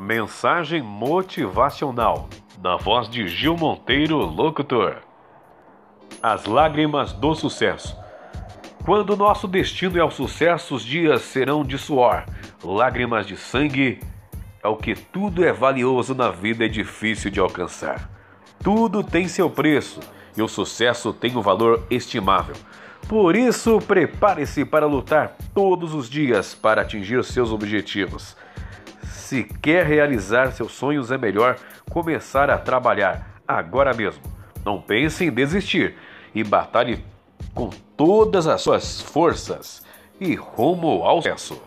Mensagem motivacional, na voz de Gil Monteiro, locutor. As lágrimas do sucesso. Quando nosso destino é o sucesso, os dias serão de suor, lágrimas de sangue. É o que tudo é valioso na vida é difícil de alcançar. Tudo tem seu preço e o sucesso tem um valor estimável. Por isso, prepare-se para lutar todos os dias para atingir seus objetivos. Se quer realizar seus sonhos, é melhor começar a trabalhar agora mesmo. Não pense em desistir e batalhe com todas as suas forças e rumo ao sucesso.